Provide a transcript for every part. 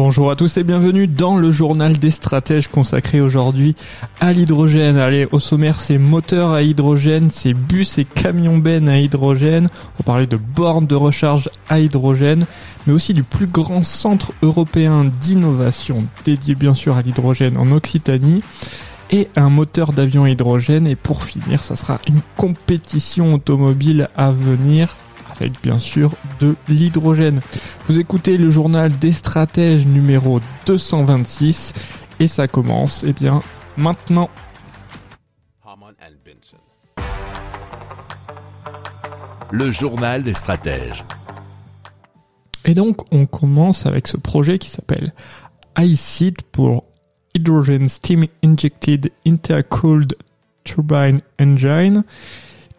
Bonjour à tous et bienvenue dans le journal des stratèges consacré aujourd'hui à l'hydrogène. Allez, au sommaire, c'est moteurs à hydrogène, c'est bus et camions bennes à hydrogène. On parlait de bornes de recharge à hydrogène, mais aussi du plus grand centre européen d'innovation dédié bien sûr à l'hydrogène en Occitanie et un moteur d'avion à hydrogène. Et pour finir, ça sera une compétition automobile à venir avec bien sûr de l'hydrogène. Vous écoutez le journal des stratèges numéro 226 et ça commence eh bien maintenant. Le journal des stratèges. Et donc on commence avec ce projet qui s'appelle iSeed pour Hydrogen Steam Injected Intercooled Turbine Engine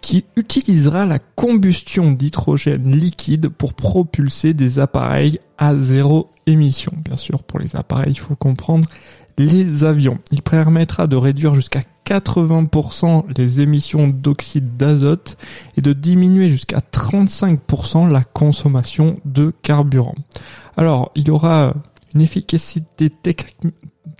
qui utilisera la combustion d'hydrogène liquide pour propulser des appareils à zéro émission. Bien sûr, pour les appareils, il faut comprendre les avions. Il permettra de réduire jusqu'à 80% les émissions d'oxyde d'azote et de diminuer jusqu'à 35% la consommation de carburant. Alors, il aura une efficacité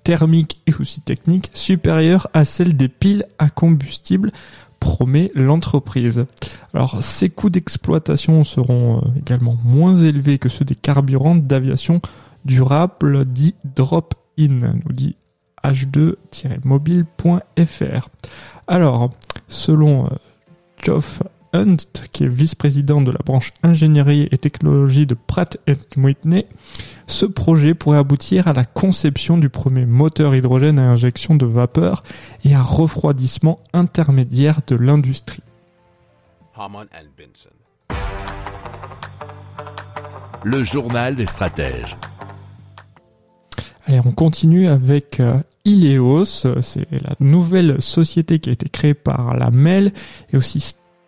thermique et aussi technique supérieure à celle des piles à combustible promet l'entreprise. Alors ces coûts d'exploitation seront euh, également moins élevés que ceux des carburants d'aviation durable dit drop-in, nous dit h2-mobile.fr. Alors, selon euh, Geoff Hunt, qui est vice-président de la branche ingénierie et technologie de Pratt Whitney, ce projet pourrait aboutir à la conception du premier moteur hydrogène à injection de vapeur et à refroidissement intermédiaire de l'industrie. Le journal des stratèges. Allez, on continue avec euh, Ileos, c'est la nouvelle société qui a été créée par la MEL et aussi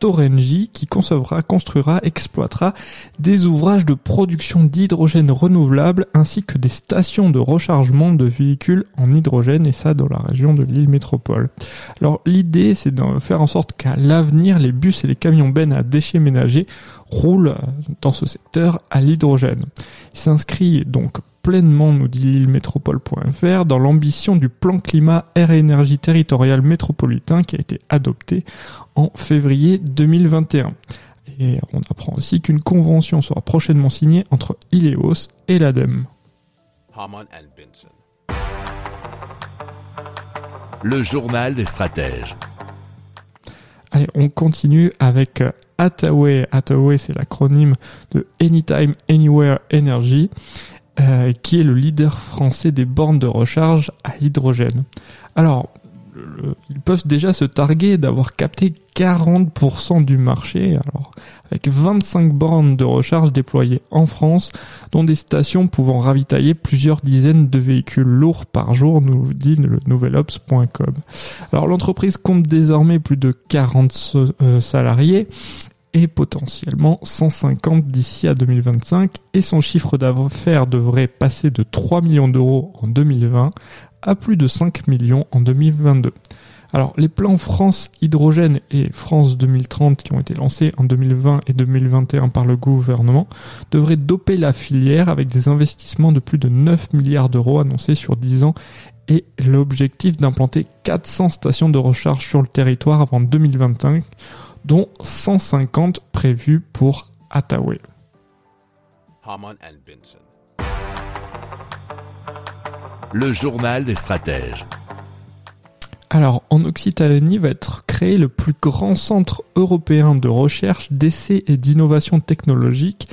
Storengy qui concevra, construira, exploitera des ouvrages de production d'hydrogène renouvelable ainsi que des stations de rechargement de véhicules en hydrogène et ça dans la région de l'île métropole. Alors l'idée c'est de faire en sorte qu'à l'avenir les bus et les camions bennes à déchets ménagers roulent dans ce secteur à l'hydrogène. Il s'inscrit donc pleinement, nous dit l'île-métropole.fr, dans l'ambition du plan climat air et énergie territorial métropolitain qui a été adopté en février 2021. Et on apprend aussi qu'une convention sera prochainement signée entre Ileos et l'ADEME. Le journal des stratèges. Allez, on continue avec euh, Attaway. Attaway, c'est l'acronyme de Anytime Anywhere Energy. Euh, qui est le leader français des bornes de recharge à hydrogène. Alors, ils peuvent déjà se targuer d'avoir capté 40% du marché, alors avec 25 bornes de recharge déployées en France, dont des stations pouvant ravitailler plusieurs dizaines de véhicules lourds par jour, nous dit le nouvelops.com. Alors l'entreprise compte désormais plus de 40 euh, salariés et potentiellement 150 d'ici à 2025 et son chiffre d'affaires devrait passer de 3 millions d'euros en 2020 à plus de 5 millions en 2022. Alors les plans France Hydrogène et France 2030 qui ont été lancés en 2020 et 2021 par le gouvernement devraient doper la filière avec des investissements de plus de 9 milliards d'euros annoncés sur 10 ans et l'objectif d'implanter 400 stations de recharge sur le territoire avant 2025 dont 150 prévus pour Attaway. Le journal des stratèges. Alors, en Occitanie va être créé le plus grand centre européen de recherche, d'essais et d'innovation technologique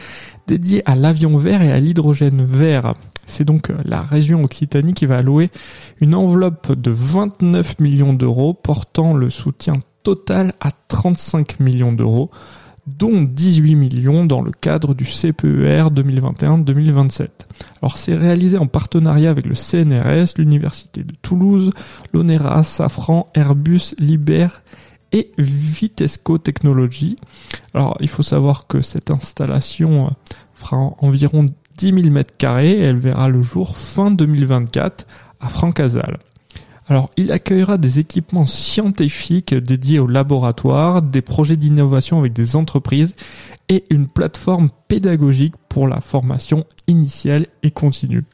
dédié à l'avion vert et à l'hydrogène vert. C'est donc la région Occitanie qui va allouer une enveloppe de 29 millions d'euros portant le soutien total à 35 millions d'euros dont 18 millions dans le cadre du CPER 2021-2027. Alors c'est réalisé en partenariat avec le CNRS, l'Université de Toulouse, l'ONERA, Safran, Airbus, Liber et Vitesco Technologies. Alors il faut savoir que cette installation euh, fera environ 10 000 mètres carrés elle verra le jour fin 2024 à Francazal. Alors, il accueillera des équipements scientifiques dédiés au laboratoire, des projets d'innovation avec des entreprises et une plateforme pédagogique pour la formation initiale et continue.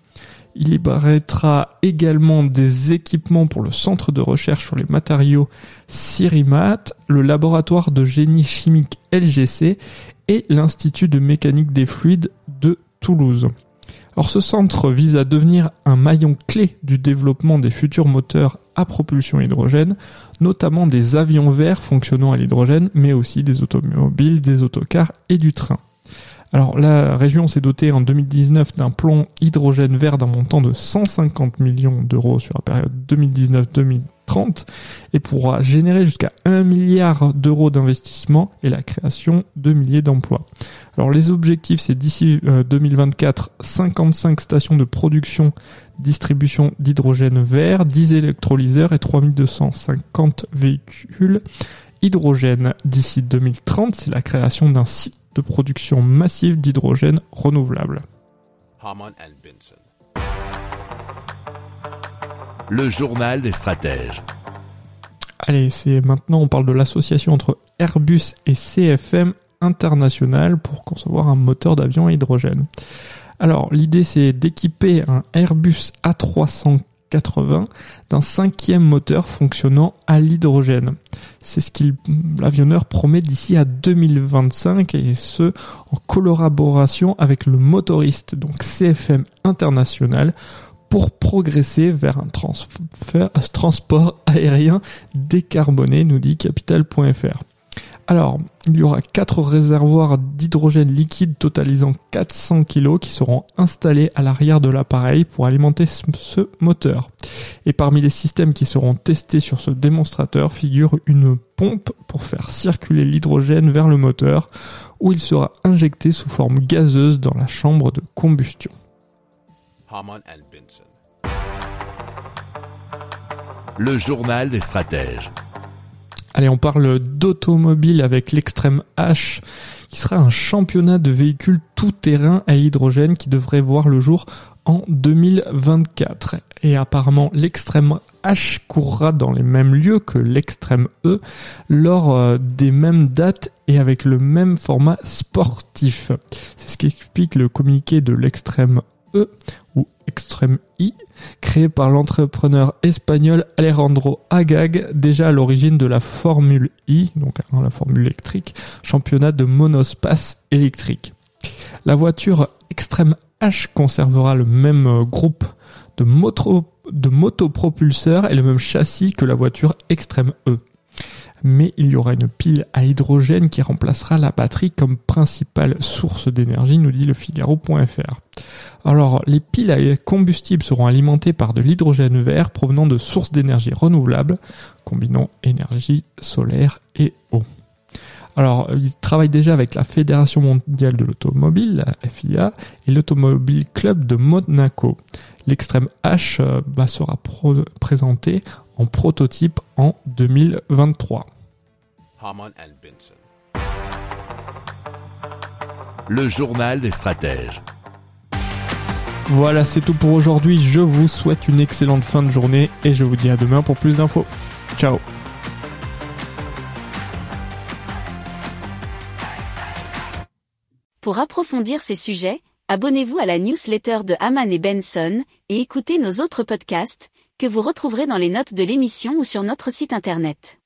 Il libérera également des équipements pour le centre de recherche sur les matériaux Cirimat, le laboratoire de génie chimique LGC et l'Institut de mécanique des fluides de Toulouse. Or, ce centre vise à devenir un maillon clé du développement des futurs moteurs à propulsion hydrogène, notamment des avions verts fonctionnant à l'hydrogène, mais aussi des automobiles, des autocars et du train. Alors la région s'est dotée en 2019 d'un plan hydrogène vert d'un montant de 150 millions d'euros sur la période 2019-2030 et pourra générer jusqu'à 1 milliard d'euros d'investissement et la création de milliers d'emplois. Alors les objectifs c'est d'ici 2024 euh, 55 stations de production distribution d'hydrogène vert, 10 électrolyseurs et 3250 véhicules hydrogène. D'ici 2030, c'est la création d'un site de production massive d'hydrogène renouvelable. Le journal des stratèges. Allez, c'est maintenant on parle de l'association entre Airbus et CFM International pour concevoir un moteur d'avion à hydrogène. Alors l'idée c'est d'équiper un Airbus A380 d'un cinquième moteur fonctionnant à l'hydrogène. C'est ce qu'il l'avionneur promet d'ici à 2025 et ce en collaboration avec le motoriste donc CFM International pour progresser vers un transport aérien décarboné, nous dit capital.fr. Alors, il y aura quatre réservoirs d'hydrogène liquide totalisant 400 kg qui seront installés à l'arrière de l'appareil pour alimenter ce moteur. Et parmi les systèmes qui seront testés sur ce démonstrateur figure une pompe pour faire circuler l'hydrogène vers le moteur où il sera injecté sous forme gazeuse dans la chambre de combustion. Le journal des stratèges. Allez, on parle d'automobile avec l'extrême H, qui sera un championnat de véhicules tout-terrain à hydrogène qui devrait voir le jour en 2024. Et apparemment, l'extrême H courra dans les mêmes lieux que l'extrême E lors euh, des mêmes dates et avec le même format sportif. C'est ce qu'explique le communiqué de l'extrême E ou extrême I créé par l'entrepreneur espagnol Alejandro Agag, déjà à l'origine de la Formule I, donc la Formule électrique, championnat de monospace électrique. La voiture Extreme H conservera le même euh, groupe de, moto, de motopropulseurs et le même châssis que la voiture Extreme E mais il y aura une pile à hydrogène qui remplacera la batterie comme principale source d'énergie, nous dit le Figaro.fr. Alors, les piles à combustible seront alimentées par de l'hydrogène vert provenant de sources d'énergie renouvelables, combinant énergie solaire et eau. Alors, il travaille déjà avec la Fédération mondiale de l'automobile, la FIA, et l'Automobile Club de Monaco. L'extrême H euh, bah, sera présenté en prototype en 2023. Le journal des stratèges. Voilà, c'est tout pour aujourd'hui. Je vous souhaite une excellente fin de journée et je vous dis à demain pour plus d'infos. Ciao Pour approfondir ces sujets, abonnez-vous à la newsletter de Haman et Benson et écoutez nos autres podcasts que vous retrouverez dans les notes de l'émission ou sur notre site internet.